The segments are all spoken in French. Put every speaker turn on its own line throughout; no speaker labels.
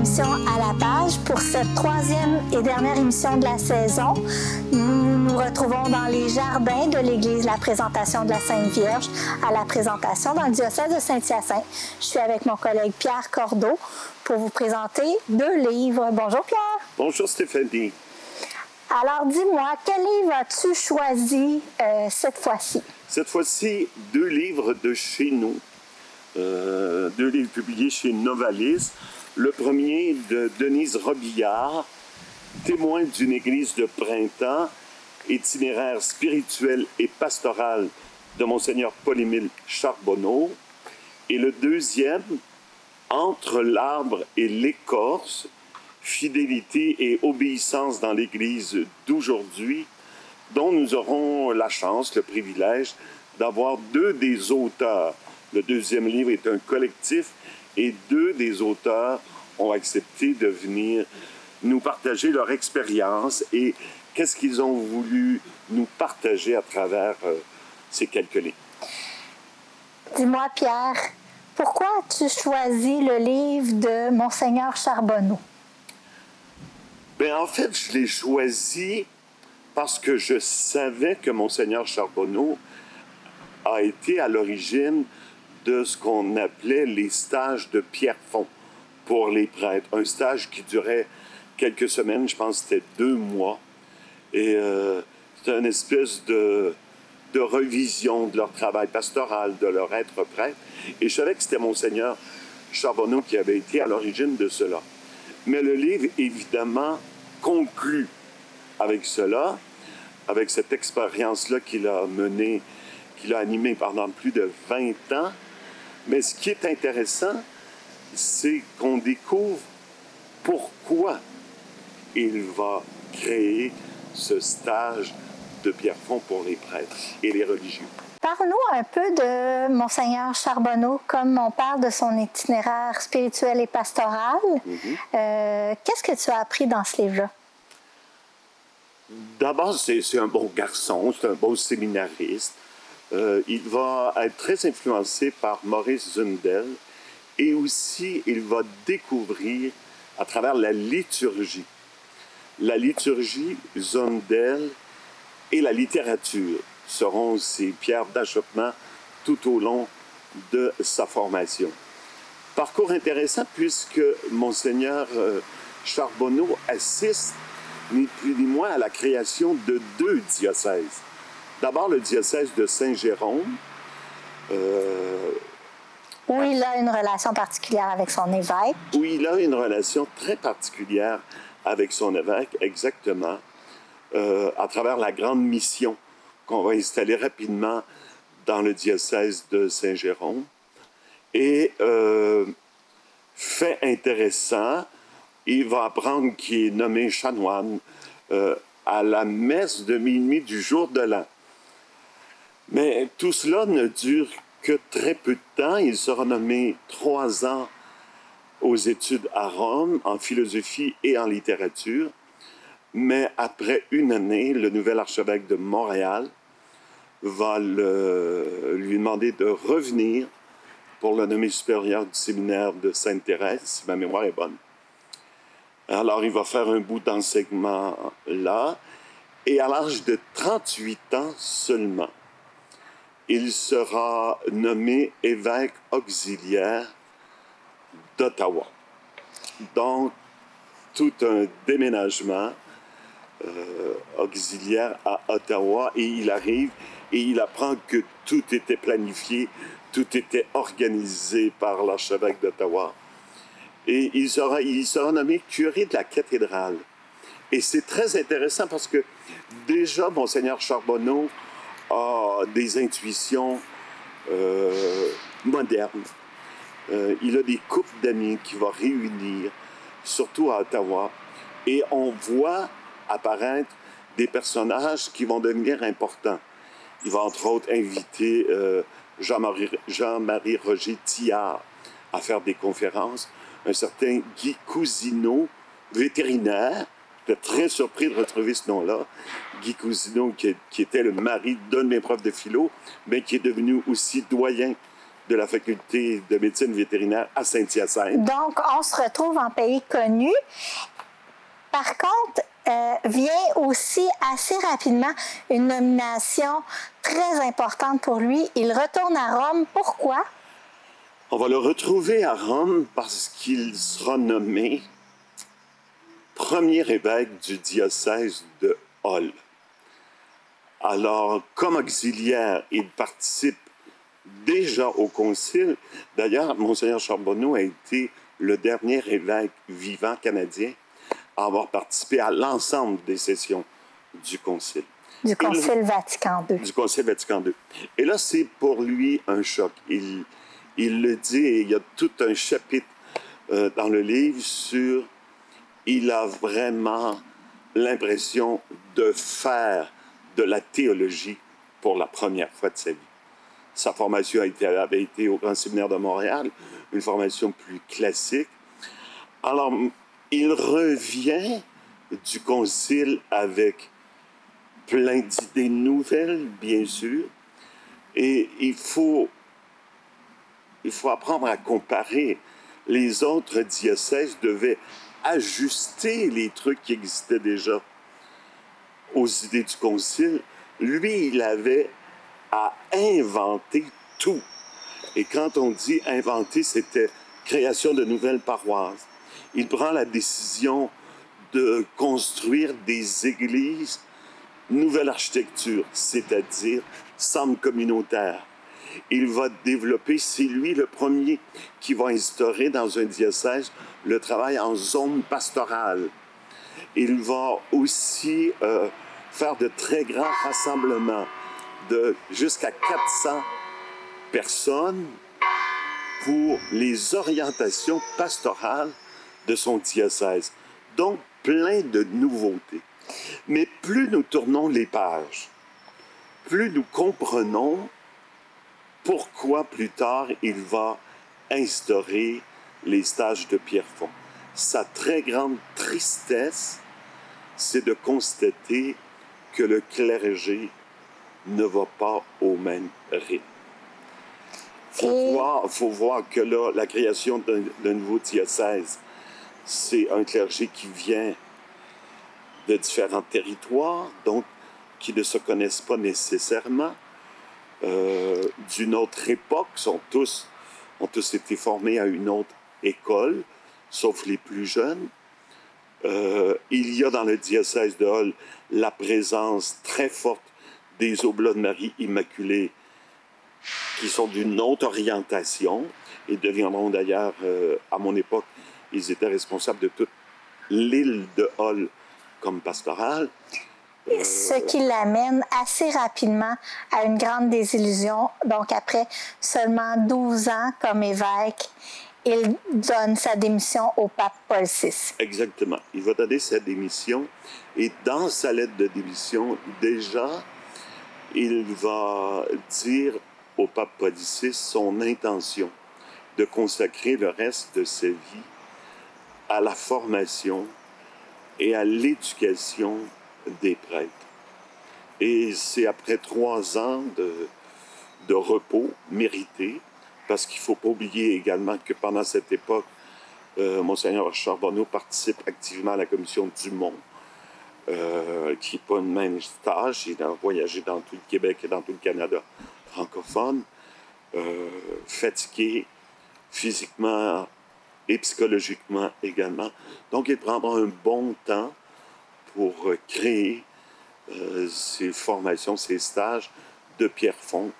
l'émission À la page. Pour cette troisième et dernière émission de la saison, nous nous retrouvons dans les jardins de l'église La Présentation de la Sainte Vierge à la présentation dans le diocèse de Saint-Hyacinthe. Je suis avec mon collègue Pierre Cordeau pour vous présenter deux livres. Bonjour Pierre.
Bonjour Stéphanie.
Alors dis-moi, quel livre as-tu choisi euh, cette fois-ci?
Cette fois-ci, deux livres de chez nous. Euh, deux livres publiés chez Novalis. Le premier de Denise Robillard, témoin d'une église de printemps, itinéraire spirituel et pastoral de Monseigneur Paul-Émile Charbonneau. Et le deuxième, Entre l'arbre et l'écorce, fidélité et obéissance dans l'Église d'aujourd'hui, dont nous aurons la chance, le privilège d'avoir deux des auteurs. Le deuxième livre est un collectif et deux des auteurs ont accepté de venir nous partager leur expérience et qu'est-ce qu'ils ont voulu nous partager à travers euh, ces quelques livres.
Dis-moi, Pierre, pourquoi as-tu choisi le livre de Monseigneur Charbonneau?
Bien, en fait, je l'ai choisi parce que je savais que Monseigneur Charbonneau a été à l'origine de ce qu'on appelait les stages de Pierrefonds pour les prêtres. Un stage qui durait quelques semaines, je pense que c'était deux mois. Et euh, c'était une espèce de, de revision de leur travail pastoral, de leur être prêtre. Et je savais que c'était Monseigneur Charbonneau qui avait été à l'origine de cela. Mais le livre, évidemment, conclut avec cela, avec cette expérience-là qu'il a menée, qu'il a animée pendant plus de 20 ans. Mais ce qui est intéressant, c'est qu'on découvre pourquoi il va créer ce stage de Pierrefonds pour les prêtres et les religieux.
Parle-nous un peu de Monseigneur Charbonneau, comme on parle de son itinéraire spirituel et pastoral. Euh, Qu'est-ce que tu as appris dans ce livre-là?
D'abord, c'est un bon garçon, c'est un bon séminariste. Euh, il va être très influencé par Maurice Zundel et aussi il va découvrir à travers la liturgie. La liturgie, Zundel et la littérature seront ses pierres d'achoppement tout au long de sa formation. Parcours intéressant puisque Monseigneur euh, Charbonneau assiste ni plus ni moins à la création de deux diocèses. D'abord le diocèse de Saint-Jérôme. Euh,
où il a une relation particulière avec son évêque.
Où il a une relation très particulière avec son évêque, exactement, euh, à travers la grande mission qu'on va installer rapidement dans le diocèse de Saint-Jérôme. Et euh, fait intéressant, il va apprendre qu'il est nommé chanoine euh, à la messe de minuit du jour de l'an. Mais tout cela ne dure que très peu de temps. Il sera nommé trois ans aux études à Rome en philosophie et en littérature. Mais après une année, le nouvel archevêque de Montréal va lui demander de revenir pour le nommer supérieur du séminaire de Sainte-Thérèse, si ma mémoire est bonne. Alors, il va faire un bout d'enseignement là. Et à l'âge de 38 ans seulement, il sera nommé évêque auxiliaire d'Ottawa. Donc, tout un déménagement euh, auxiliaire à Ottawa et il arrive et il apprend que tout était planifié, tout était organisé par l'archevêque d'Ottawa. Et il sera, il sera nommé curé de la cathédrale. Et c'est très intéressant parce que déjà, Monseigneur Charbonneau a des intuitions euh, modernes. Euh, il a des couples d'amis qui va réunir, surtout à Ottawa. Et on voit apparaître des personnages qui vont devenir importants. Il va entre autres inviter euh, Jean-Marie Jean Roger Tillard à faire des conférences. Un certain Guy Cousineau, vétérinaire. J'étais très surpris de retrouver ce nom-là. Guy Cousineau, qui, qui, était le mari d'un de mes profs de philo, mais qui est devenu aussi doyen de la faculté de médecine vétérinaire à Saint-Hyacinthe.
Donc, on se retrouve en pays connu. Par contre, euh, vient aussi assez rapidement une nomination très importante pour lui. Il retourne à Rome. Pourquoi?
On va le retrouver à Rome parce qu'il sera nommé premier évêque du diocèse de Hall. Alors, comme auxiliaire, il participe déjà au concile. D'ailleurs, Monseigneur Charbonneau a été le dernier évêque vivant canadien à avoir participé à l'ensemble des sessions du concile.
Du concile Vatican II.
Du concile Vatican II. Et là, c'est pour lui un choc. Il, il le dit, et il y a tout un chapitre euh, dans le livre sur... Il a vraiment l'impression de faire de la théologie pour la première fois de sa vie. Sa formation a été, avait été au Grand Séminaire de Montréal, une formation plus classique. Alors, il revient du concile avec plein d'idées nouvelles, bien sûr, et il faut, il faut apprendre à comparer. Les autres diocèses devaient ajuster les trucs qui existaient déjà aux idées du concile. Lui, il avait à inventer tout. Et quand on dit inventer, c'était création de nouvelles paroisses. Il prend la décision de construire des églises, nouvelle architecture, c'est-à-dire centre communautaire. Il va développer, c'est lui le premier qui va instaurer dans un diocèse le travail en zone pastorale. Il va aussi euh, faire de très grands rassemblements de jusqu'à 400 personnes pour les orientations pastorales de son diocèse. Donc, plein de nouveautés. Mais plus nous tournons les pages, plus nous comprenons pourquoi plus tard il va instaurer les stages de Pierrefonds. Sa très grande tristesse, c'est de constater que le clergé ne va pas au même rythme. Il faut, voir, faut voir que là, la création d'un nouveau diocèse, c'est un clergé qui vient de différents territoires, donc qui ne se connaissent pas nécessairement, euh, d'une autre époque, sont tous, ont tous été formés à une autre école, sauf les plus jeunes. Euh, il y a dans le diocèse de Hall la présence très forte des Oblats de Marie Immaculée qui sont d'une autre orientation et deviendront d'ailleurs, euh, à mon époque, ils étaient responsables de toute l'île de Hall comme pastorale.
Ce qui l'amène assez rapidement à une grande désillusion. Donc, après seulement 12 ans comme évêque, il donne sa démission au pape Paul VI.
Exactement. Il va donner sa démission et dans sa lettre de démission, déjà, il va dire au pape Paul VI son intention de consacrer le reste de sa vie à la formation et à l'éducation des prêtres. Et c'est après trois ans de, de repos mérité parce qu'il ne faut pas oublier également que pendant cette époque, euh, Monseigneur Charbonneau participe activement à la commission du Monde, euh, qui n'est pas une même tâche. Il a voyagé dans tout le Québec et dans tout le Canada francophone, euh, fatigué physiquement et psychologiquement également. Donc, il prendra un bon temps pour créer ses formations, ses stages de Pierrefonds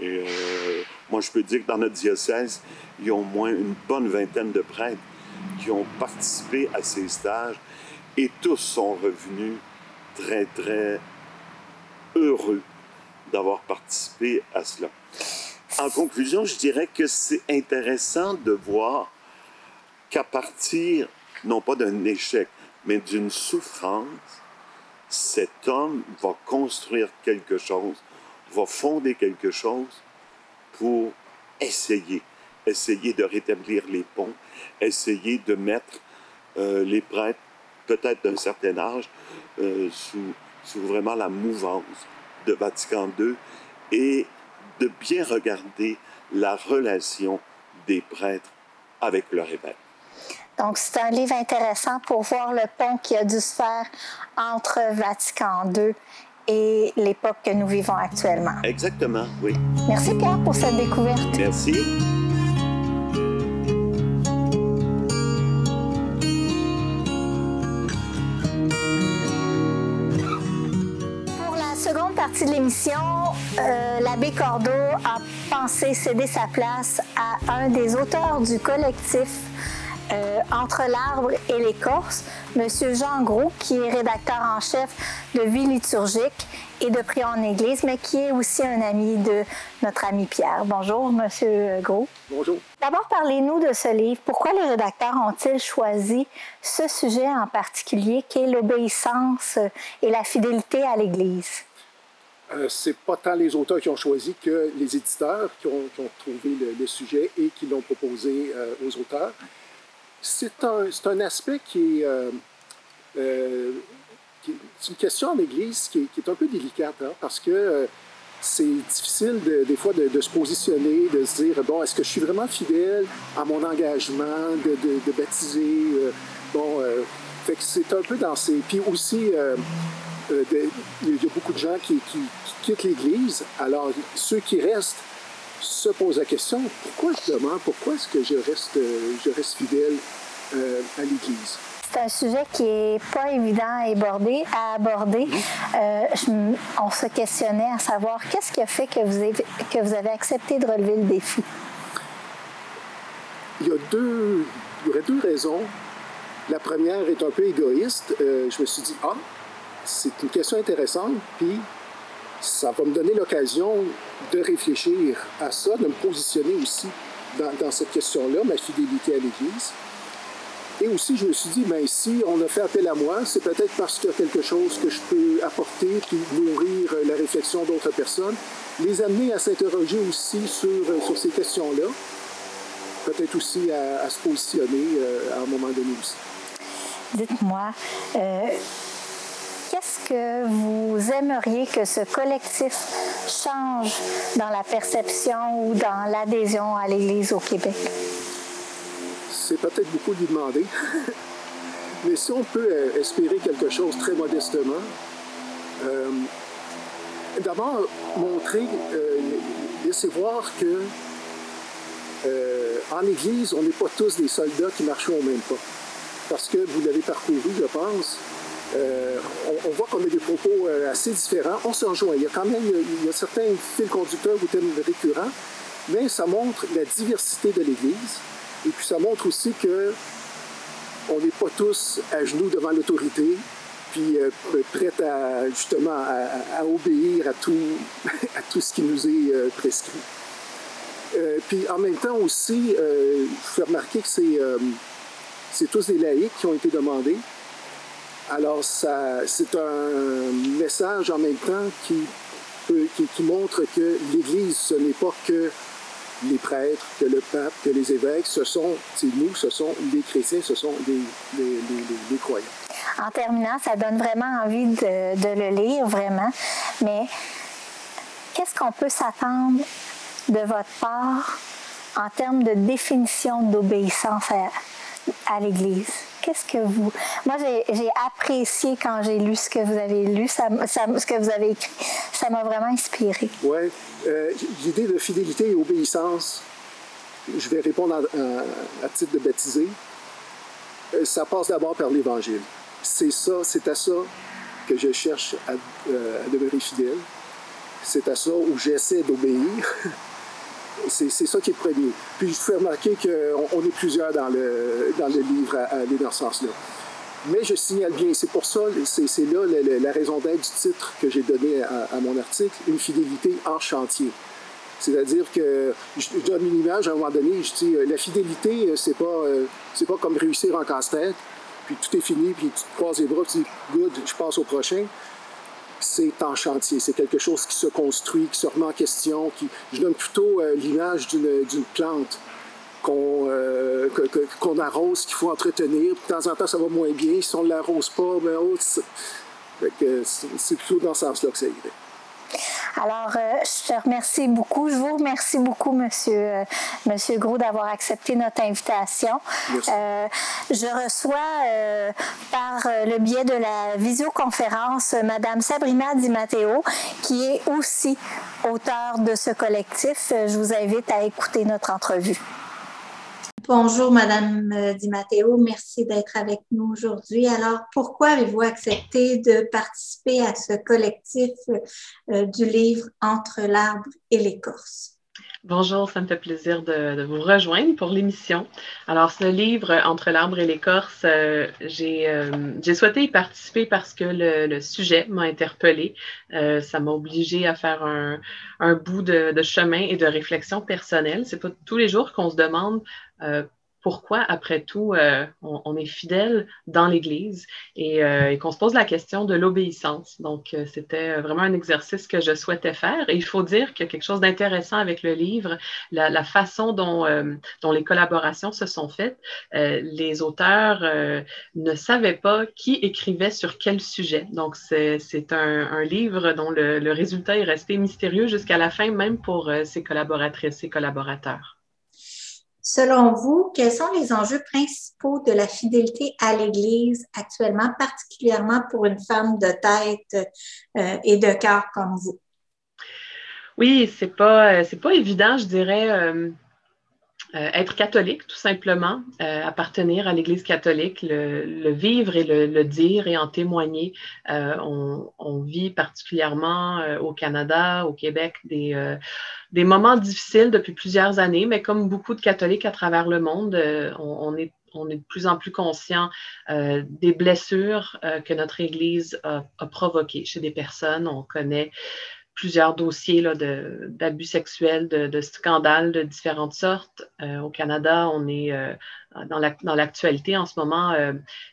et euh, moi, je peux dire que dans notre diocèse, il y a au moins une bonne vingtaine de prêtres qui ont participé à ces stages et tous sont revenus très, très heureux d'avoir participé à cela. En conclusion, je dirais que c'est intéressant de voir qu'à partir, non pas d'un échec, mais d'une souffrance, cet homme va construire quelque chose va fonder quelque chose pour essayer, essayer de rétablir les ponts, essayer de mettre euh, les prêtres, peut-être d'un certain âge, euh, sous, sous, vraiment la mouvance de Vatican II et de bien regarder la relation des prêtres avec leur évêque.
Donc, c'est un livre intéressant pour voir le pont qui a dû se faire entre Vatican II et l'époque que nous vivons actuellement.
Exactement, oui.
Merci Pierre pour cette découverte.
Merci.
Pour la seconde partie de l'émission, euh, l'abbé Cordeau a pensé céder sa place à un des auteurs du collectif euh, Entre l'arbre et l'écorce, M. Jean Gros, qui est rédacteur en chef de Vie liturgique et de Prions en Église, mais qui est aussi un ami de notre ami Pierre. Bonjour, M. Gros.
Bonjour.
D'abord, parlez-nous de ce livre. Pourquoi les rédacteurs ont-ils choisi ce sujet en particulier, qui est l'obéissance et la fidélité à l'Église?
Euh, c'est pas tant les auteurs qui ont choisi que les éditeurs qui ont, qui ont trouvé le, le, sujet et qui l'ont proposé euh, aux auteurs. C'est un, un, aspect qui est, euh, euh, une question en Église qui est, un peu délicate hein, parce que euh, c'est difficile de, des fois de, se positionner, de se dire bon, est-ce que je suis vraiment fidèle à mon engagement de, de baptiser Bon, fait que c'est un peu dans ces. Puis aussi, il y a beaucoup de gens qui, qui quittent l'Église. Alors, ceux qui restent se posent la question pourquoi je demande, pourquoi est-ce que je reste, je reste fidèle euh, à l'Église?
C'est un sujet qui n'est pas évident à aborder. À aborder. Euh, je, on se questionnait à savoir qu'est-ce qui a fait que vous, avez, que vous avez accepté de relever le défi?
Il y, a deux, il y aurait deux raisons. La première est un peu égoïste. Euh, je me suis dit, ah, c'est une question intéressante, puis ça va me donner l'occasion de réfléchir à ça, de me positionner aussi dans, cette question-là, ma fidélité à l'Église. Et aussi, je me suis dit, ben, si on a fait appel à moi, c'est peut-être parce qu'il y a quelque chose que je peux apporter, puis nourrir la réflexion d'autres personnes, les amener à s'interroger aussi sur, sur ces questions-là, peut-être aussi à, à, se positionner euh, à un moment donné aussi.
Dites-moi, euh, qu'est-ce que vous aimeriez que ce collectif change dans la perception ou dans l'adhésion à l'Église au Québec?
C'est peut-être beaucoup lui demander, mais si on peut euh, espérer quelque chose très modestement, euh, d'abord montrer, euh, laisser voir que euh, en Église, on n'est pas tous des soldats qui marchent au même pas. Parce que vous l'avez parcouru, je pense, euh, on, voit qu'on a des propos euh, assez différents. On se rejoint. Il y a quand même il y a certains fils conducteurs ou thèmes récurrents, mais ça montre la diversité de l'Église. Et puis ça montre aussi que on n'est pas tous à genoux devant l'autorité, puis euh, prêts à justement à, obéir à tout, tout ce qui nous est euh, prescrit. Puis en même temps aussi, je fais remarquer que c'est tous des laïcs qui ont été demandés. Alors, c'est un message en même temps qui, qui, montre que l'Église, ce n'est pas que les prêtres, que le pape, que les évêques, ce sont, c'est nous, ce sont les chrétiens, ce sont les, croyants.
En terminant, ça donne vraiment envie de, le lire, vraiment. Mais qu'est-ce qu'on peut s'attendre de votre part en termes de définition d'obéissance à l'Église? Qu'est-ce que vous... Moi, j'ai apprécié quand j'ai lu ce que vous avez lu, ce que vous avez écrit. Ça m'a vraiment inspiré.
Oui. Euh, L'idée de fidélité et obéissance, je vais répondre à titre de baptisé, euh, ça passe d'abord par l'Évangile. C'est ça, c'est à ça que je cherche à, euh, à demeurer fidèle. C'est à ça où j'essaie d'obéir. C'est ça qui est premier. Puis je fais remarquer qu'on on est plusieurs dans le, dans le livre à, à dans ce sens-là. Mais je signale bien, c'est pour ça, c'est là la, raison d'être du titre que j'ai donné à, mon article, une fidélité en chantier. C'est-à-dire que je, donne une image à un moment donné, je dis la fidélité, c'est pas, c'est pas comme réussir en casse-tête, puis tout est fini, puis tu te croises les bras, tu dis good, je passe au prochain c'est en chantier. C'est quelque chose qui se construit, qui se remet en question. Qui... Je donne plutôt euh, l'image d'une plante qu'on euh, qu qu arrose, qu'il faut entretenir. De temps en temps, ça va moins bien. Si on ne l'arrose pas, ben, oh, c'est plutôt dans ce sens-là que ça irait.
Alors, je te remercie beaucoup. Je vous remercie beaucoup, Monsieur, Monsieur Gros, d'avoir accepté notre invitation. je reçois par le biais de la visioconférence Madame Sabrina Di Matteo, qui est aussi auteur de ce collectif. Je vous invite à écouter notre entrevue.
Bonjour, Madame euh, Di Matteo. Merci d'être avec nous aujourd'hui. Alors, pourquoi avez-vous accepté de participer à ce collectif euh, du livre Entre l'arbre et l'écorce?
Bonjour, ça me fait plaisir de, vous rejoindre pour l'émission. Alors, ce livre, Entre l'arbre et l'écorce, euh, euh, j'ai souhaité y participer parce que le, sujet m'a interpellée. Euh, ça m'a obligé à faire un, bout de, de, chemin et de réflexion personnelle. C'est pas tous les jours qu'on se demande pourquoi, après tout, euh, on, est fidèle dans l'Église euh, et, qu'on se pose la question de l'obéissance. Donc, euh, c'était vraiment un exercice que je souhaitais faire. Et il faut dire qu'il y a quelque chose d'intéressant avec le livre, la, façon dont, dont, les collaborations se sont faites. les auteurs ne savaient pas qui écrivait sur quel sujet. Donc, c'est un, livre dont le, le résultat est resté mystérieux jusqu'à la fin, même pour ses collaboratrices et collaborateurs.
Selon vous, quels sont les enjeux principaux de la fidélité à l'Église actuellement, particulièrement pour une femme de tête euh, et de cœur comme vous?
Oui, c'est pas, c'est pas évident, je dirais. Euh, euh, être catholique, tout simplement, appartenir à l'Église catholique, le, vivre et le, dire et en témoigner. On, on, vit particulièrement au Canada, au Québec, des, des moments difficiles depuis plusieurs années, mais comme beaucoup de catholiques à travers le monde, euh, on, est on est de plus en plus conscient euh, des blessures euh, que notre Église a, provoquées chez des personnes. On connaît plusieurs dossiers d'abus sexuels, de, scandales de différentes sortes. au Canada, on est dans l'actualité en ce moment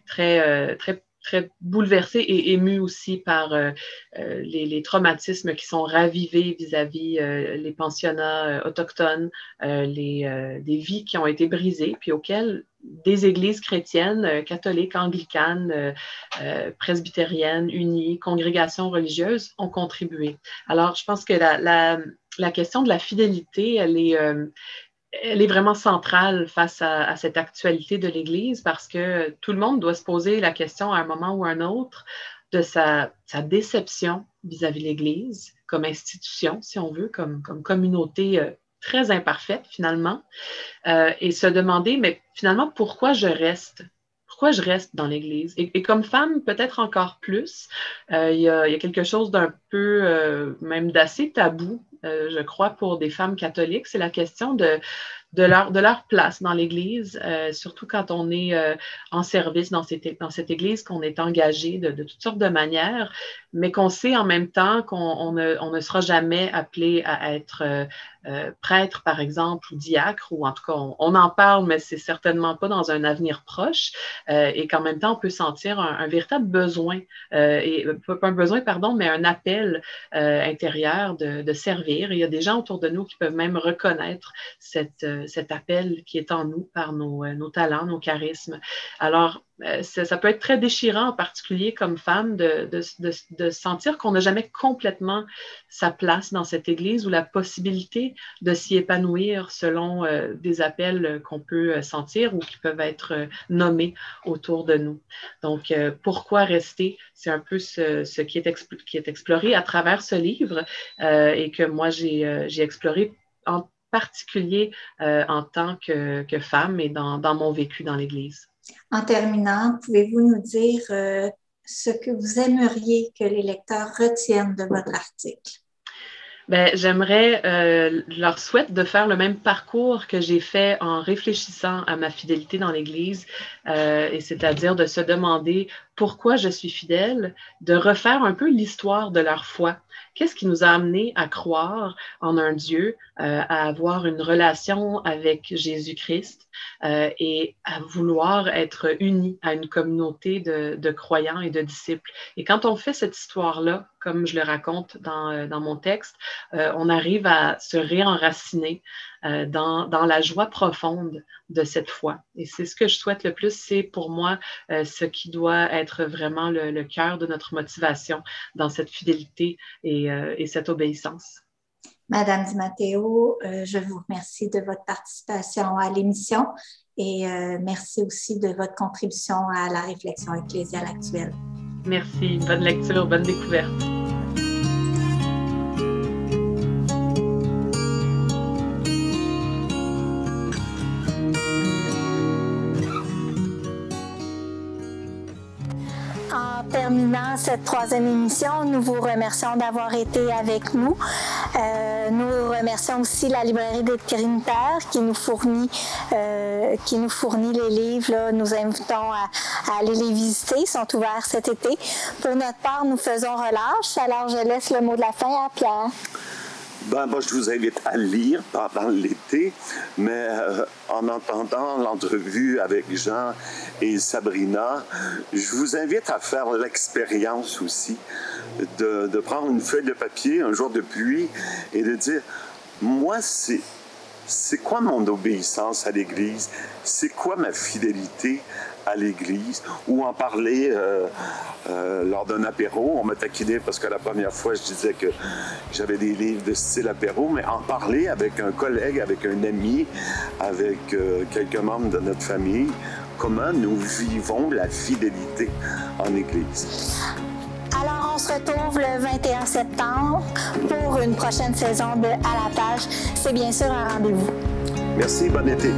très, très très bouleversé et ému aussi par euh, euh, les, traumatismes qui sont ravivés vis-à-vis euh, les pensionnats autochtones, les, des vies qui ont été brisées, puis auxquelles des églises chrétiennes, catholiques, anglicanes, presbytériennes, unies, congrégations religieuses ont contribué. Alors, je pense que la, la question de la fidélité, elle est, elle est vraiment centrale face à, cette actualité de l'Église parce que tout le monde doit se poser la question à un moment ou à un autre de sa, déception vis-à-vis de l'Église comme institution, si on veut, comme, communauté euh, très imparfaite finalement, euh, et se demander, mais finalement, pourquoi je reste? Pourquoi je reste dans l'Église? Et, comme femme, peut-être encore plus, euh, il, y a, quelque chose d'un peu, même d'assez tabou, je crois, pour des femmes catholiques. C'est la question de, de leur, de leur place dans l'Église, euh, surtout quand on est euh, en service dans cette, dans cette Église, qu'on est engagé de, toutes sortes de manières, mais qu'on sait en même temps qu'on ne, on ne sera jamais appelé à être euh, prêtre, par exemple, ou diacre, ou en tout cas, on, en parle, mais c'est certainement pas dans un avenir proche, et qu'en même temps, on peut sentir un, véritable besoin, et pas un besoin, pardon, mais un appel intérieur de, de servir. il y a des gens autour de nous qui peuvent même reconnaître cette cet appel qui est en nous par nos, euh, nos talents, nos charismes. Alors, euh, ça, peut être très déchirant, en particulier comme femme, de, de, de, sentir qu'on n'a jamais complètement sa place dans cette Église ou la possibilité de s'y épanouir selon euh, des appels qu'on peut sentir ou qui peuvent être nommés autour de nous. Donc, pourquoi rester? C'est un peu ce, qui, est qui, est exploré à travers ce livre et que moi, j'ai exploré en particulier euh, en tant que, femme et dans, mon vécu dans l'Église.
En terminant, pouvez-vous nous dire euh, ce que vous aimeriez que les lecteurs retiennent de votre article?
Ben, j'aimerais, euh, leur souhaite de faire le même parcours que j'ai fait en réfléchissant à ma fidélité dans l'Église, et c'est-à-dire de se demander pourquoi je suis fidèle, de refaire un peu l'histoire de leur foi. Qu'est-ce qui nous a amené à croire en un Dieu, euh, à avoir une relation avec Jésus-Christ euh, et à vouloir être unis à une communauté de, croyants et de disciples? Et quand on fait cette histoire-là, comme je le raconte dans, euh, dans mon texte, on arrive à se réenraciner euh, dans, dans, la joie profonde de cette foi. Et c'est ce que je souhaite le plus, c'est pour moi euh, ce qui doit être vraiment le, le cœur de notre motivation dans cette fidélité et, euh, et cette obéissance.
Madame Di Matteo, je vous remercie de votre participation à l'émission et merci aussi de votre contribution à la réflexion ecclésiale actuelle.
Merci. Bonne lecture, bonne découverte.
Cette troisième émission, nous vous remercions d'avoir été avec nous. Euh, nous remercions aussi la librairie des Trinitaires qui nous fournit, euh, qui nous fournit les livres. Nous invitons à, aller les visiter. Ils sont ouverts cet été. Pour notre part, nous faisons relâche. Alors, je laisse le mot de la fin à Pierre.
Ben, moi, je vous invite à lire pendant l'été, mais euh, en entendant l'entrevue avec Jean et Sabrina, je vous invite à faire l'expérience aussi de, de, prendre une feuille de papier un jour de pluie et de dire, moi, c'est... C'est quoi mon obéissance à l'Église? C'est quoi ma fidélité à l'église ou en parler euh, euh, lors d'un apéro. On m'a taquiné parce que la première fois, je disais que j'avais des livres de style apéro, mais en parler avec un collègue, avec un ami, avec euh, quelques membres de notre famille, comment nous vivons la fidélité en église.
Alors, on se retrouve le 21 septembre pour une prochaine saison de À la page. C'est bien sûr un rendez-vous.
Merci, bon été.